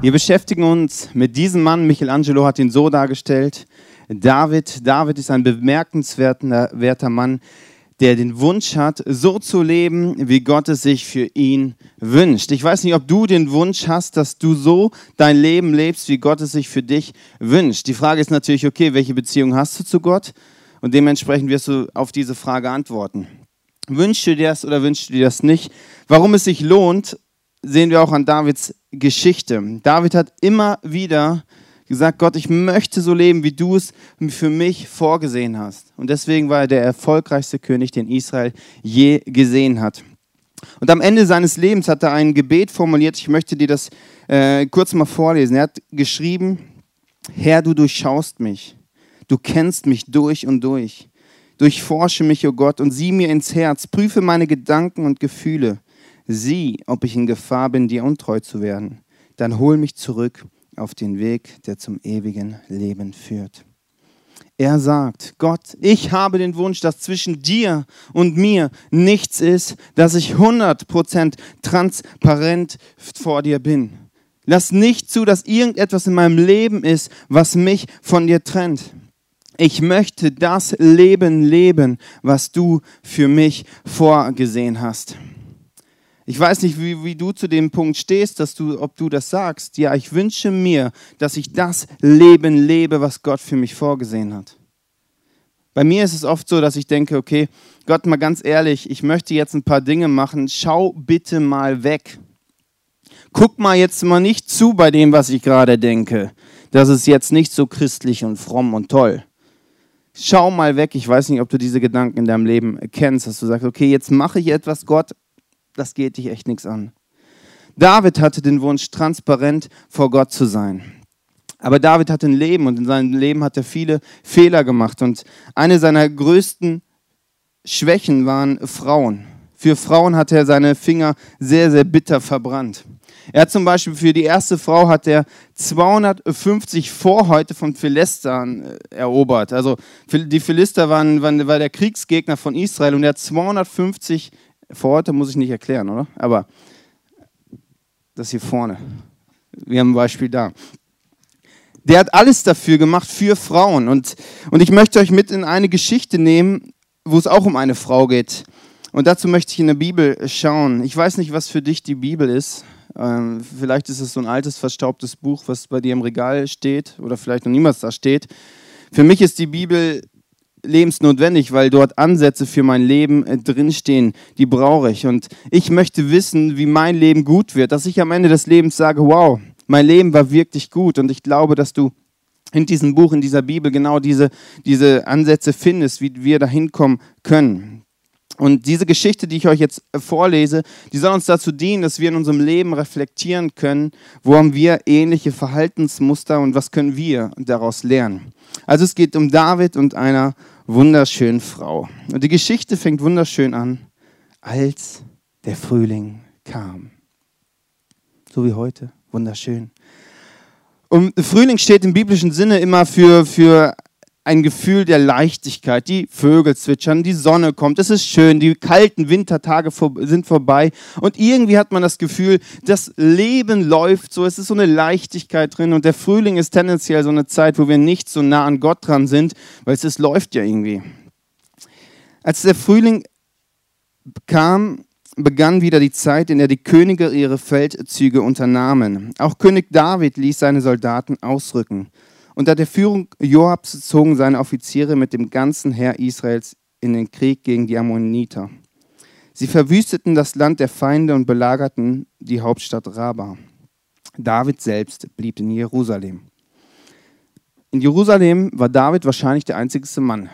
Wir beschäftigen uns mit diesem Mann. Michelangelo hat ihn so dargestellt. David. David ist ein bemerkenswerter Mann, der den Wunsch hat, so zu leben, wie Gott es sich für ihn wünscht. Ich weiß nicht, ob du den Wunsch hast, dass du so dein Leben lebst, wie Gott es sich für dich wünscht. Die Frage ist natürlich, okay, welche Beziehung hast du zu Gott? Und dementsprechend wirst du auf diese Frage antworten. Wünschst du dir das oder wünschst du dir das nicht? Warum es sich lohnt, sehen wir auch an Davids Geschichte. David hat immer wieder gesagt, Gott, ich möchte so leben, wie du es für mich vorgesehen hast. Und deswegen war er der erfolgreichste König, den Israel je gesehen hat. Und am Ende seines Lebens hat er ein Gebet formuliert. Ich möchte dir das äh, kurz mal vorlesen. Er hat geschrieben, Herr, du durchschaust mich. Du kennst mich durch und durch. Durchforsche mich, o oh Gott, und sieh mir ins Herz. Prüfe meine Gedanken und Gefühle. Sieh, ob ich in Gefahr bin, dir untreu zu werden. Dann hol mich zurück auf den Weg, der zum ewigen Leben führt. Er sagt, Gott, ich habe den Wunsch, dass zwischen dir und mir nichts ist, dass ich 100% transparent vor dir bin. Lass nicht zu, dass irgendetwas in meinem Leben ist, was mich von dir trennt. Ich möchte das Leben leben, was du für mich vorgesehen hast. Ich weiß nicht, wie, wie du zu dem Punkt stehst, dass du, ob du das sagst. Ja, ich wünsche mir, dass ich das Leben lebe, was Gott für mich vorgesehen hat. Bei mir ist es oft so, dass ich denke, okay, Gott, mal ganz ehrlich, ich möchte jetzt ein paar Dinge machen. Schau bitte mal weg. Guck mal jetzt mal nicht zu bei dem, was ich gerade denke. Das ist jetzt nicht so christlich und fromm und toll. Schau mal weg. Ich weiß nicht, ob du diese Gedanken in deinem Leben kennst, dass du sagst, okay, jetzt mache ich etwas, Gott, das geht dich echt nichts an. David hatte den Wunsch, transparent vor Gott zu sein. Aber David hatte ein Leben und in seinem Leben hat er viele Fehler gemacht. Und eine seiner größten Schwächen waren Frauen. Für Frauen hat er seine Finger sehr, sehr bitter verbrannt. Er hat zum Beispiel für die erste Frau hat er 250 Vorhäute von Philistern äh, erobert. Also die Philister waren, waren, war der Kriegsgegner von Israel und er hat 250 vor heute muss ich nicht erklären, oder? Aber das hier vorne. Wir haben ein Beispiel da. Der hat alles dafür gemacht für Frauen. Und, und ich möchte euch mit in eine Geschichte nehmen, wo es auch um eine Frau geht. Und dazu möchte ich in der Bibel schauen. Ich weiß nicht, was für dich die Bibel ist. Ähm, vielleicht ist es so ein altes, verstaubtes Buch, was bei dir im Regal steht oder vielleicht noch niemals da steht. Für mich ist die Bibel lebensnotwendig, weil dort Ansätze für mein Leben äh, drinstehen, die brauche ich. Und ich möchte wissen, wie mein Leben gut wird, dass ich am Ende des Lebens sage, wow, mein Leben war wirklich gut. Und ich glaube, dass du in diesem Buch, in dieser Bibel genau diese, diese Ansätze findest, wie wir da hinkommen können. Und diese Geschichte, die ich euch jetzt vorlese, die soll uns dazu dienen, dass wir in unserem Leben reflektieren können, wo haben wir ähnliche Verhaltensmuster und was können wir daraus lernen. Also es geht um David und einer wunderschönen Frau. Und die Geschichte fängt wunderschön an, als der Frühling kam. So wie heute, wunderschön. Und Frühling steht im biblischen Sinne immer für, für ein Gefühl der Leichtigkeit. Die Vögel zwitschern, die Sonne kommt, es ist schön, die kalten Wintertage sind vorbei und irgendwie hat man das Gefühl, das Leben läuft so, es ist so eine Leichtigkeit drin und der Frühling ist tendenziell so eine Zeit, wo wir nicht so nah an Gott dran sind, weil es, es läuft ja irgendwie. Als der Frühling kam, begann wieder die Zeit, in der die Könige ihre Feldzüge unternahmen. Auch König David ließ seine Soldaten ausrücken. Unter der Führung Joabs zogen seine Offiziere mit dem ganzen Heer Israels in den Krieg gegen die Ammoniter. Sie verwüsteten das Land der Feinde und belagerten die Hauptstadt Raba. David selbst blieb in Jerusalem. In Jerusalem war David wahrscheinlich der einzigste Mann.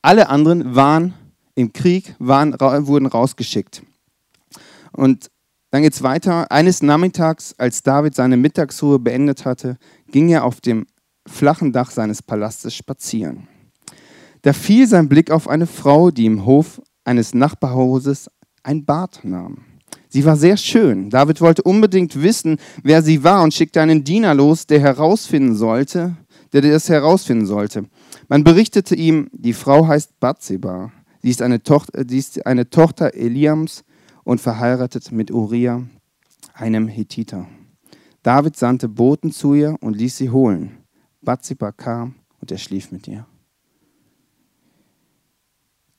Alle anderen waren im Krieg, waren, wurden rausgeschickt. Und dann geht es weiter. Eines Nachmittags, als David seine Mittagsruhe beendet hatte, ging er auf dem flachen Dach seines Palastes spazieren. Da fiel sein Blick auf eine Frau, die im Hof eines Nachbarhauses ein Bad nahm. Sie war sehr schön. David wollte unbedingt wissen, wer sie war und schickte einen Diener los, der herausfinden sollte, der das herausfinden sollte. Man berichtete ihm, die Frau heißt Bathseba. Sie ist eine Tochter, sie ist eine Tochter Eliams und verheiratet mit Uriah, einem Hethiter. David sandte Boten zu ihr und ließ sie holen. Bathseba kam und er schlief mit ihr.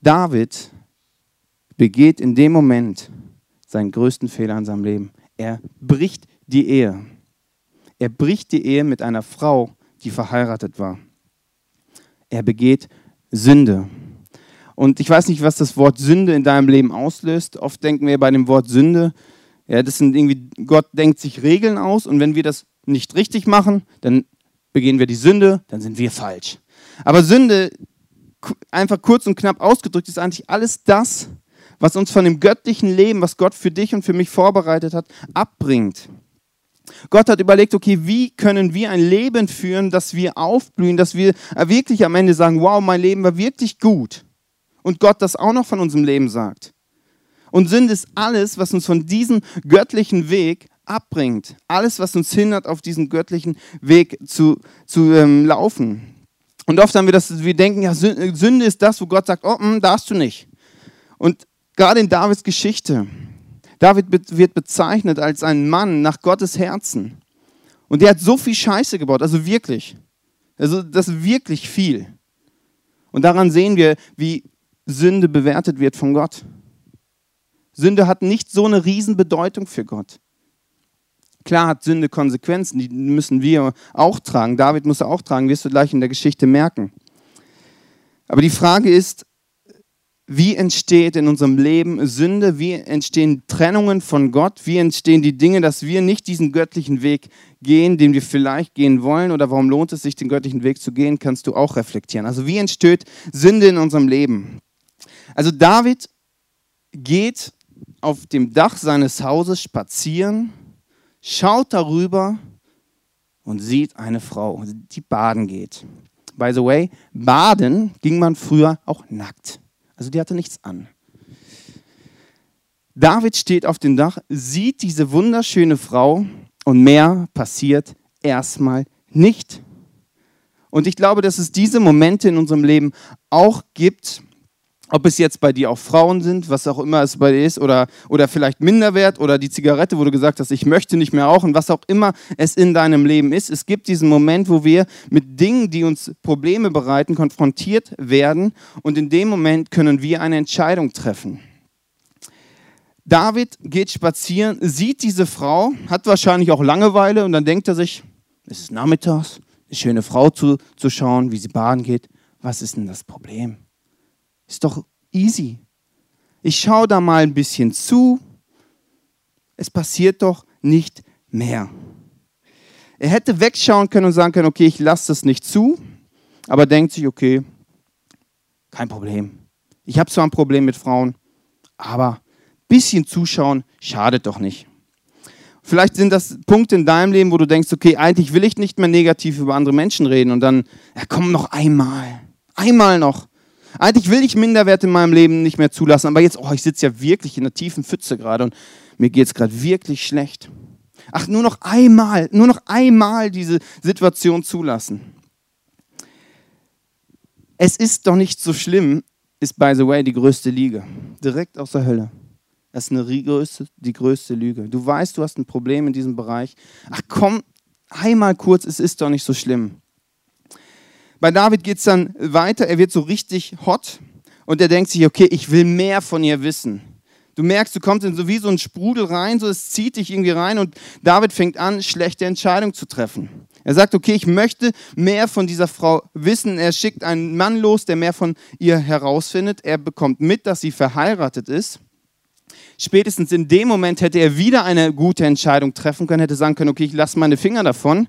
David begeht in dem Moment seinen größten Fehler in seinem Leben. Er bricht die Ehe. Er bricht die Ehe mit einer Frau, die verheiratet war. Er begeht Sünde. Und ich weiß nicht, was das Wort Sünde in deinem Leben auslöst. Oft denken wir bei dem Wort Sünde, ja, das sind irgendwie, Gott denkt sich Regeln aus und wenn wir das nicht richtig machen, dann begehen wir die Sünde, dann sind wir falsch. Aber Sünde, einfach kurz und knapp ausgedrückt, ist eigentlich alles das, was uns von dem göttlichen Leben, was Gott für dich und für mich vorbereitet hat, abbringt. Gott hat überlegt, okay, wie können wir ein Leben führen, dass wir aufblühen, dass wir wirklich am Ende sagen, wow, mein Leben war wirklich gut. Und Gott das auch noch von unserem Leben sagt. Und Sünde ist alles, was uns von diesem göttlichen Weg abbringt. Alles, was uns hindert, auf diesen göttlichen Weg zu, zu ähm, laufen. Und oft haben wir das, wir denken, ja, Sünde ist das, wo Gott sagt, oh, mh, hm, darfst du nicht. Und gerade in Davids Geschichte, David wird bezeichnet als ein Mann nach Gottes Herzen. Und der hat so viel Scheiße gebaut, also wirklich. Also das ist wirklich viel. Und daran sehen wir, wie Sünde bewertet wird von Gott. Sünde hat nicht so eine Riesenbedeutung für Gott. Klar hat Sünde Konsequenzen, die müssen wir auch tragen. David muss auch tragen, wirst du gleich in der Geschichte merken. Aber die Frage ist, wie entsteht in unserem Leben Sünde? Wie entstehen Trennungen von Gott? Wie entstehen die Dinge, dass wir nicht diesen göttlichen Weg gehen, den wir vielleicht gehen wollen? Oder warum lohnt es sich, den göttlichen Weg zu gehen? Kannst du auch reflektieren. Also wie entsteht Sünde in unserem Leben? Also David geht auf dem Dach seines Hauses spazieren, schaut darüber und sieht eine Frau, die baden geht. By the way, baden ging man früher auch nackt. Also die hatte nichts an. David steht auf dem Dach, sieht diese wunderschöne Frau und mehr passiert erstmal nicht. Und ich glaube, dass es diese Momente in unserem Leben auch gibt, ob es jetzt bei dir auch Frauen sind, was auch immer es bei dir ist, oder, oder vielleicht Minderwert oder die Zigarette, wo du gesagt hast, ich möchte nicht mehr rauchen, was auch immer es in deinem Leben ist. Es gibt diesen Moment, wo wir mit Dingen, die uns Probleme bereiten, konfrontiert werden und in dem Moment können wir eine Entscheidung treffen. David geht spazieren, sieht diese Frau, hat wahrscheinlich auch Langeweile und dann denkt er sich, es ist nachmittags, eine schöne Frau zu, zu schauen, wie sie baden geht. Was ist denn das Problem? Ist doch easy. Ich schaue da mal ein bisschen zu. Es passiert doch nicht mehr. Er hätte wegschauen können und sagen können, okay, ich lasse das nicht zu, aber denkt sich, okay, kein Problem. Ich habe zwar ein Problem mit Frauen, aber ein bisschen zuschauen schadet doch nicht. Vielleicht sind das Punkte in deinem Leben, wo du denkst, okay, eigentlich will ich nicht mehr negativ über andere Menschen reden und dann, ja, komm noch einmal, einmal noch. Eigentlich will ich Minderwerte in meinem Leben nicht mehr zulassen, aber jetzt, oh, ich sitze ja wirklich in einer tiefen Pfütze gerade und mir geht es gerade wirklich schlecht. Ach, nur noch einmal, nur noch einmal diese Situation zulassen. Es ist doch nicht so schlimm, ist by the way die größte Lüge. Direkt aus der Hölle. Das ist eine größte, die größte Lüge. Du weißt, du hast ein Problem in diesem Bereich. Ach komm, einmal kurz, es ist doch nicht so schlimm. Bei David geht es dann weiter, er wird so richtig hot und er denkt sich, okay, ich will mehr von ihr wissen. Du merkst, du kommst in so wie so ein Sprudel rein, so es zieht dich irgendwie rein und David fängt an, schlechte Entscheidungen zu treffen. Er sagt, okay, ich möchte mehr von dieser Frau wissen. Er schickt einen Mann los, der mehr von ihr herausfindet. Er bekommt mit, dass sie verheiratet ist. Spätestens in dem Moment hätte er wieder eine gute Entscheidung treffen können, hätte sagen können, okay, ich lasse meine Finger davon.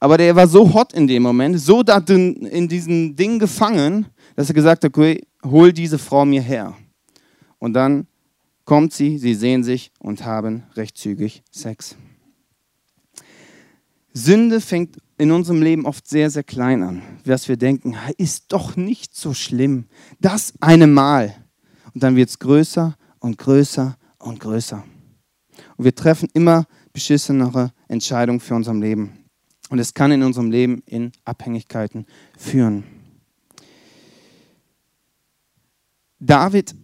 Aber der war so hot in dem Moment, so da drin, in diesem Ding gefangen, dass er gesagt hat, okay, hol diese Frau mir her. Und dann kommt sie, sie sehen sich und haben recht zügig Sex. Sünde fängt in unserem Leben oft sehr, sehr klein an. Was wir denken, ist doch nicht so schlimm. Das eine Mal. Und dann wird es größer und größer und größer. Und wir treffen immer beschissenere Entscheidungen für unser Leben. Und es kann in unserem Leben in Abhängigkeiten führen. David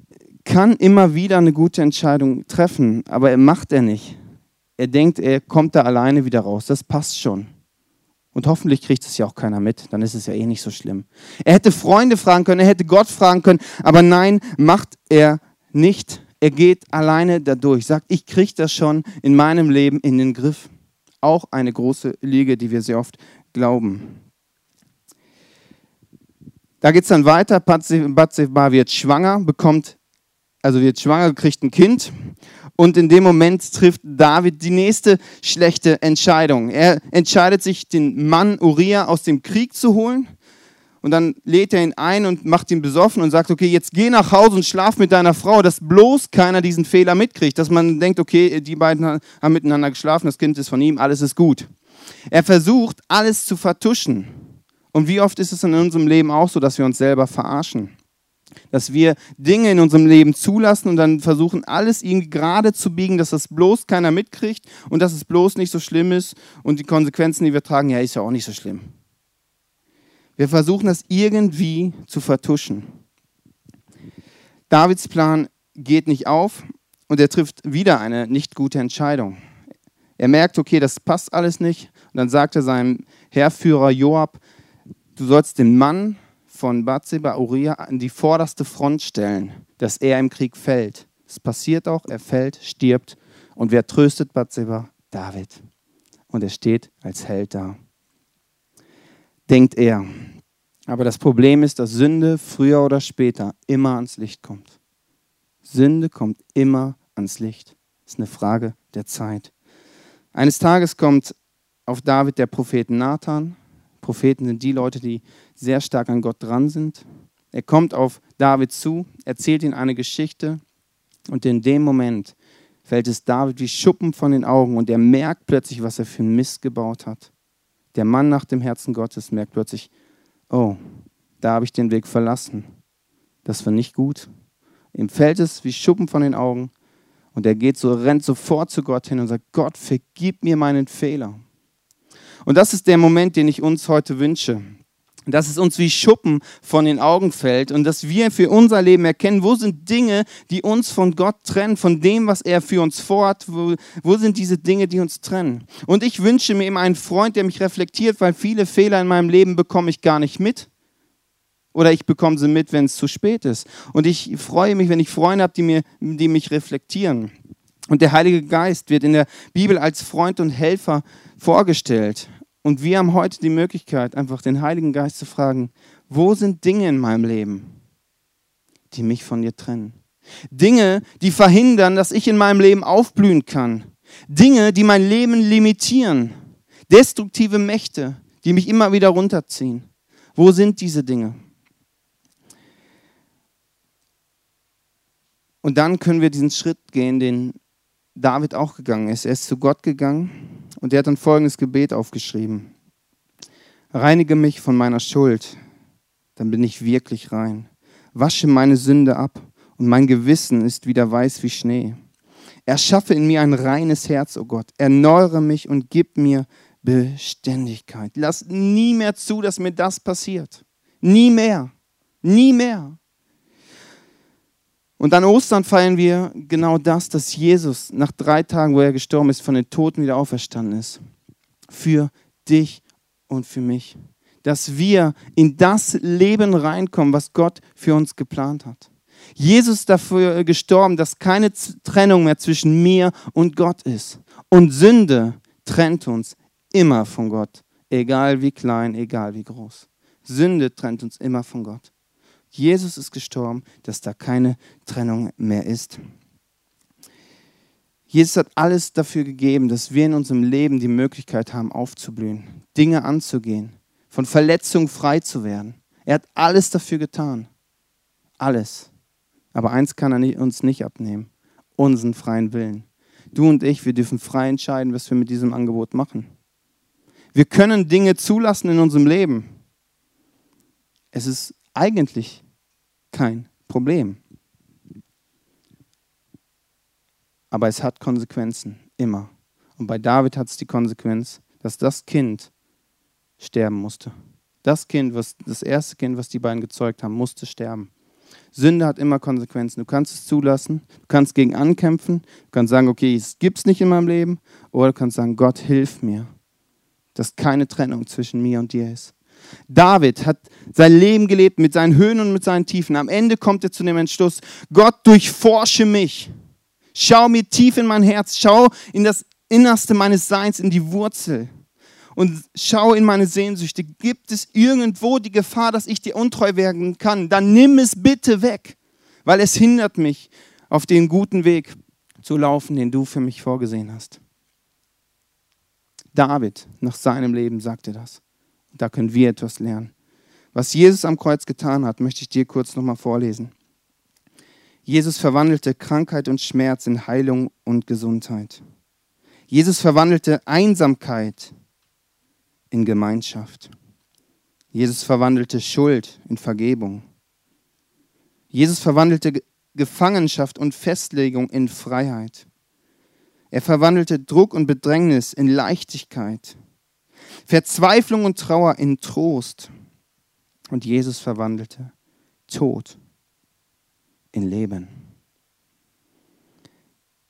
kann immer wieder eine gute Entscheidung treffen, aber er macht er nicht. er denkt, er kommt da alleine wieder raus. Das passt schon. Und hoffentlich kriegt es ja auch keiner mit, dann ist es ja eh nicht so schlimm. Er hätte Freunde fragen können, er hätte Gott fragen können, aber nein, macht er nicht. Er geht alleine dadurch, sagt, ich kriege das schon in meinem Leben in den Griff. Auch eine große Liege, die wir sehr oft glauben. Da geht es dann weiter, Bathseba wird schwanger, bekommt, also wird schwanger, kriegt ein Kind und in dem Moment trifft David die nächste schlechte Entscheidung. Er entscheidet sich, den Mann Uriah aus dem Krieg zu holen. Und dann lädt er ihn ein und macht ihn besoffen und sagt, okay, jetzt geh nach Hause und schlaf mit deiner Frau, dass bloß keiner diesen Fehler mitkriegt. Dass man denkt, okay, die beiden haben miteinander geschlafen, das Kind ist von ihm, alles ist gut. Er versucht, alles zu vertuschen. Und wie oft ist es in unserem Leben auch so, dass wir uns selber verarschen? dass wir Dinge in unserem Leben zulassen und dann versuchen, alles irgendwie gerade zu biegen, dass das bloß keiner mitkriegt und dass es bloß nicht so schlimm ist und die Konsequenzen, die wir tragen, ja, ist ja auch nicht so schlimm. Wir versuchen das irgendwie zu vertuschen. Davids Plan geht nicht auf und er trifft wieder eine nicht gute Entscheidung. Er merkt, okay, das passt alles nicht. Und dann sagt er seinem Heerführer Joab, du sollst den Mann von Bathseba Uriah an die vorderste Front stellen, dass er im Krieg fällt. Es passiert auch, er fällt, stirbt. Und wer tröstet Bathseba? David. Und er steht als Held da. Denkt er. Aber das Problem ist, dass Sünde früher oder später immer ans Licht kommt. Sünde kommt immer ans Licht. Das ist eine Frage der Zeit. Eines Tages kommt auf David der Prophet Nathan. Propheten sind die Leute, die sehr stark an Gott dran sind. Er kommt auf David zu, erzählt ihm eine Geschichte und in dem Moment fällt es David wie Schuppen von den Augen und er merkt plötzlich, was er für einen Mist gebaut hat. Der Mann nach dem Herzen Gottes merkt plötzlich, oh, da habe ich den Weg verlassen. Das war nicht gut. Ihm fällt es wie Schuppen von den Augen und er geht so, rennt sofort zu Gott hin und sagt, Gott, vergib mir meinen Fehler. Und das ist der Moment, den ich uns heute wünsche dass es uns wie Schuppen von den Augen fällt und dass wir für unser Leben erkennen, wo sind Dinge, die uns von Gott trennen, von dem, was er für uns vorhat, wo, wo sind diese Dinge, die uns trennen. Und ich wünsche mir immer einen Freund, der mich reflektiert, weil viele Fehler in meinem Leben bekomme ich gar nicht mit. Oder ich bekomme sie mit, wenn es zu spät ist. Und ich freue mich, wenn ich Freunde habe, die, mir, die mich reflektieren. Und der Heilige Geist wird in der Bibel als Freund und Helfer vorgestellt. Und wir haben heute die Möglichkeit, einfach den Heiligen Geist zu fragen, wo sind Dinge in meinem Leben, die mich von dir trennen? Dinge, die verhindern, dass ich in meinem Leben aufblühen kann. Dinge, die mein Leben limitieren. Destruktive Mächte, die mich immer wieder runterziehen. Wo sind diese Dinge? Und dann können wir diesen Schritt gehen, den David auch gegangen ist. Er ist zu Gott gegangen und er hat dann folgendes Gebet aufgeschrieben. Reinige mich von meiner Schuld, dann bin ich wirklich rein. Wasche meine Sünde ab und mein Gewissen ist wieder weiß wie Schnee. Erschaffe in mir ein reines Herz, o oh Gott. Erneuere mich und gib mir Beständigkeit. Lass nie mehr zu, dass mir das passiert. Nie mehr. Nie mehr. Und an Ostern feiern wir genau das, dass Jesus nach drei Tagen, wo er gestorben ist, von den Toten wieder auferstanden ist. Für dich und für mich. Dass wir in das Leben reinkommen, was Gott für uns geplant hat. Jesus ist dafür gestorben, dass keine Trennung mehr zwischen mir und Gott ist. Und Sünde trennt uns immer von Gott. Egal wie klein, egal wie groß. Sünde trennt uns immer von Gott. Jesus ist gestorben, dass da keine Trennung mehr ist. Jesus hat alles dafür gegeben, dass wir in unserem Leben die Möglichkeit haben, aufzublühen, Dinge anzugehen, von Verletzungen frei zu werden. Er hat alles dafür getan. Alles. Aber eins kann er uns nicht abnehmen, unseren freien Willen. Du und ich, wir dürfen frei entscheiden, was wir mit diesem Angebot machen. Wir können Dinge zulassen in unserem Leben. Es ist eigentlich kein Problem. Aber es hat Konsequenzen, immer. Und bei David hat es die Konsequenz, dass das Kind sterben musste. Das Kind, was, das erste Kind, was die beiden gezeugt haben, musste sterben. Sünde hat immer Konsequenzen. Du kannst es zulassen, du kannst gegen ankämpfen, du kannst sagen, okay, es gibt es nicht in meinem Leben, oder du kannst sagen, Gott, hilf mir, dass keine Trennung zwischen mir und dir ist. David hat sein Leben gelebt mit seinen Höhen und mit seinen Tiefen. Am Ende kommt er zu dem Entschluss, Gott, durchforsche mich. Schau mir tief in mein Herz, schau in das Innerste meines Seins, in die Wurzel und schau in meine Sehnsüchte. Gibt es irgendwo die Gefahr, dass ich dir untreu werden kann? Dann nimm es bitte weg, weil es hindert mich, auf den guten Weg zu laufen, den du für mich vorgesehen hast. David nach seinem Leben sagte das. Da können wir etwas lernen. Was Jesus am Kreuz getan hat, möchte ich dir kurz nochmal vorlesen. Jesus verwandelte Krankheit und Schmerz in Heilung und Gesundheit. Jesus verwandelte Einsamkeit in Gemeinschaft. Jesus verwandelte Schuld in Vergebung. Jesus verwandelte Gefangenschaft und Festlegung in Freiheit. Er verwandelte Druck und Bedrängnis in Leichtigkeit, Verzweiflung und Trauer in Trost. Und Jesus verwandelte Tod in Leben.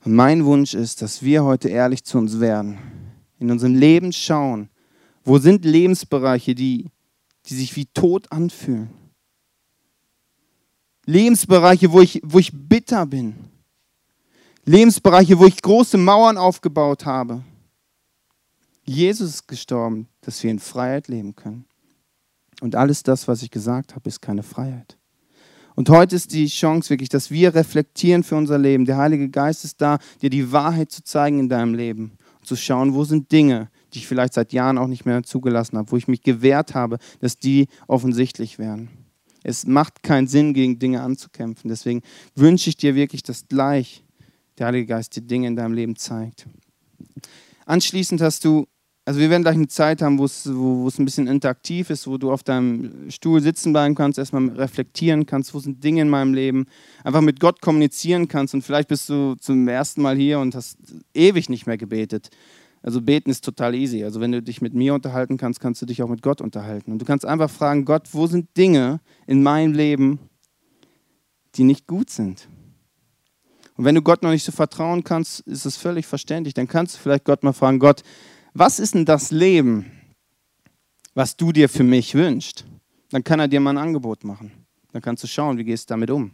Und mein Wunsch ist, dass wir heute ehrlich zu uns werden, in unserem Leben schauen, wo sind Lebensbereiche, die, die sich wie tot anfühlen? Lebensbereiche, wo ich, wo ich bitter bin. Lebensbereiche, wo ich große Mauern aufgebaut habe. Jesus ist gestorben, dass wir in Freiheit leben können. Und alles das, was ich gesagt habe, ist keine Freiheit. Und heute ist die Chance wirklich, dass wir reflektieren für unser Leben. Der Heilige Geist ist da, dir die Wahrheit zu zeigen in deinem Leben. Und zu schauen, wo sind Dinge, die ich vielleicht seit Jahren auch nicht mehr zugelassen habe, wo ich mich gewehrt habe, dass die offensichtlich werden. Es macht keinen Sinn, gegen Dinge anzukämpfen. Deswegen wünsche ich dir wirklich, dass gleich der Heilige Geist dir Dinge in deinem Leben zeigt. Anschließend hast du, also wir werden gleich eine Zeit haben, wo es, ein bisschen interaktiv ist, wo du auf deinem Stuhl sitzen bleiben kannst, erstmal reflektieren kannst, wo sind Dinge in meinem Leben, einfach mit Gott kommunizieren kannst und vielleicht bist du zum ersten Mal hier und hast ewig nicht mehr gebetet. Also beten ist total easy. Also wenn du dich mit mir unterhalten kannst, kannst du dich auch mit Gott unterhalten. Und du kannst einfach fragen, Gott, wo sind Dinge in meinem Leben, die nicht gut sind? Und wenn du Gott noch nicht so vertrauen kannst, ist es völlig verständlich. Dann kannst du vielleicht Gott mal fragen, Gott, was ist denn das Leben, was du dir für mich wünschst? Dann kann er dir mal ein Angebot machen. Dann kannst du schauen, wie gehst du damit um.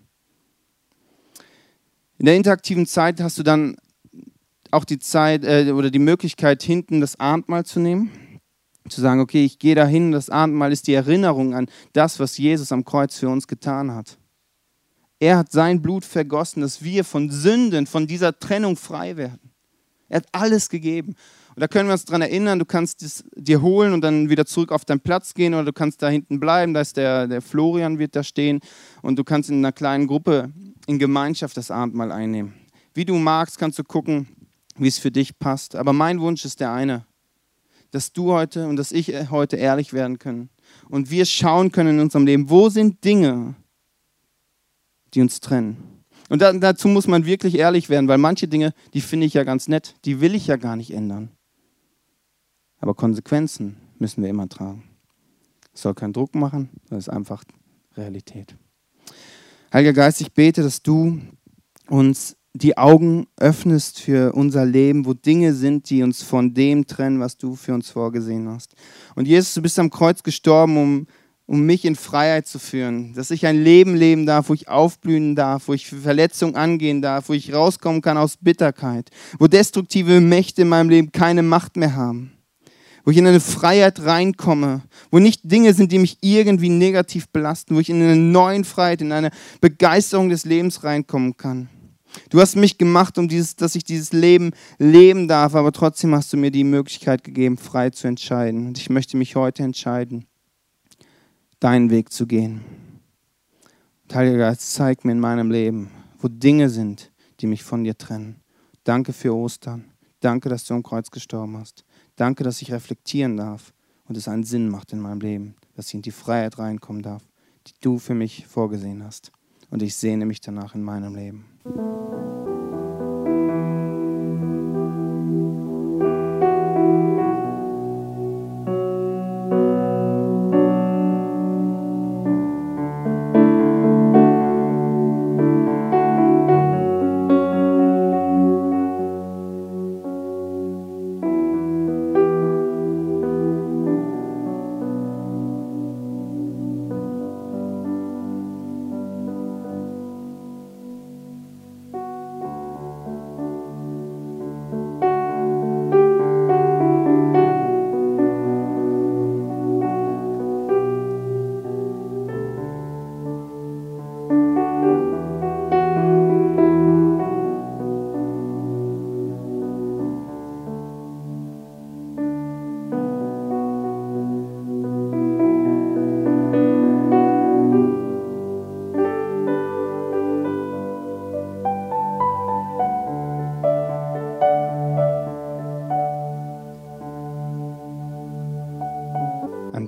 In der interaktiven Zeit hast du dann auch die Zeit äh, oder die Möglichkeit, hinten das Abendmahl zu nehmen. Zu sagen, okay, ich gehe dahin, das Abendmahl ist die Erinnerung an das, was Jesus am Kreuz für uns getan hat. Er hat sein Blut vergossen, dass wir von Sünden, von dieser Trennung frei werden. Er hat alles gegeben. Und da können wir uns daran erinnern, du kannst es dir holen und dann wieder zurück auf deinen Platz gehen oder du kannst da hinten bleiben, da ist der, der Florian wird da stehen und du kannst in einer kleinen Gruppe in Gemeinschaft das Abendmahl einnehmen. Wie du magst, kannst du gucken, wie es für dich passt. Aber mein Wunsch ist der eine, dass du heute und dass ich heute ehrlich werden können und wir schauen können in unserem Leben, wo sind Dinge, die uns trennen. Und da, dazu muss man wirklich ehrlich werden, weil manche Dinge, die finde ich ja ganz nett, die will ich ja gar nicht ändern. Aber Konsequenzen müssen wir immer tragen. Es soll keinen Druck machen, das ist einfach Realität. Heiliger Geist, ich bete, dass du uns die Augen öffnest für unser Leben, wo Dinge sind, die uns von dem trennen, was du für uns vorgesehen hast. Und Jesus, du bist am Kreuz gestorben, um, um mich in Freiheit zu führen, dass ich ein Leben leben darf, wo ich aufblühen darf, wo ich Verletzungen angehen darf, wo ich rauskommen kann aus Bitterkeit, wo destruktive Mächte in meinem Leben keine Macht mehr haben, wo ich in eine Freiheit reinkomme, wo nicht Dinge sind, die mich irgendwie negativ belasten, wo ich in eine neue Freiheit, in eine Begeisterung des Lebens reinkommen kann. Du hast mich gemacht, um dieses, dass ich dieses Leben leben darf, aber trotzdem hast du mir die Möglichkeit gegeben, frei zu entscheiden. Und ich möchte mich heute entscheiden, deinen Weg zu gehen. Heiliger Geist, zeig mir in meinem Leben, wo Dinge sind, die mich von dir trennen. Danke für Ostern. Danke, dass du am Kreuz gestorben hast. Danke, dass ich reflektieren darf und es einen Sinn macht in meinem Leben, dass ich in die Freiheit reinkommen darf, die du für mich vorgesehen hast. Und ich sehne mich danach in meinem Leben.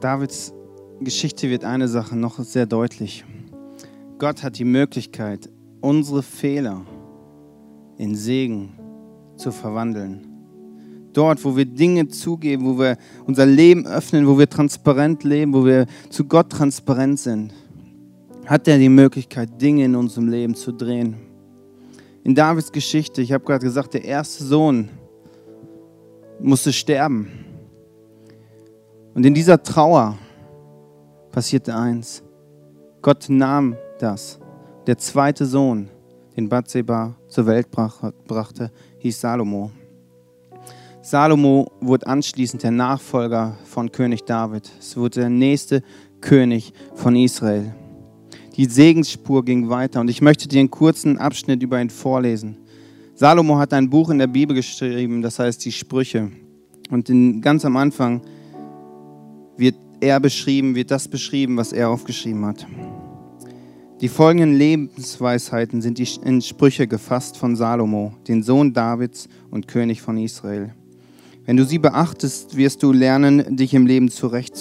Davids Geschichte wird eine Sache noch sehr deutlich. Gott hat die Möglichkeit, unsere Fehler in Segen zu verwandeln. Dort, wo wir Dinge zugeben, wo wir unser Leben öffnen, wo wir transparent leben, wo wir zu Gott transparent sind, hat er die Möglichkeit, Dinge in unserem Leben zu drehen. In Davids Geschichte, ich habe gerade gesagt, der erste Sohn musste sterben. Und in dieser Trauer passierte eins. Gott nahm das. Der zweite Sohn, den Bathseba zur Welt brachte, hieß Salomo. Salomo wurde anschließend der Nachfolger von König David. Es wurde der nächste König von Israel. Die Segensspur ging weiter und ich möchte dir einen kurzen Abschnitt über ihn vorlesen. Salomo hat ein Buch in der Bibel geschrieben, das heißt die Sprüche. Und in, ganz am Anfang wird er beschrieben, wird das beschrieben, was er aufgeschrieben hat. Die folgenden Lebensweisheiten sind in Sprüche gefasst von Salomo, den Sohn Davids und König von Israel. Wenn du sie beachtest, wirst du lernen, dich im Leben zurechtzufinden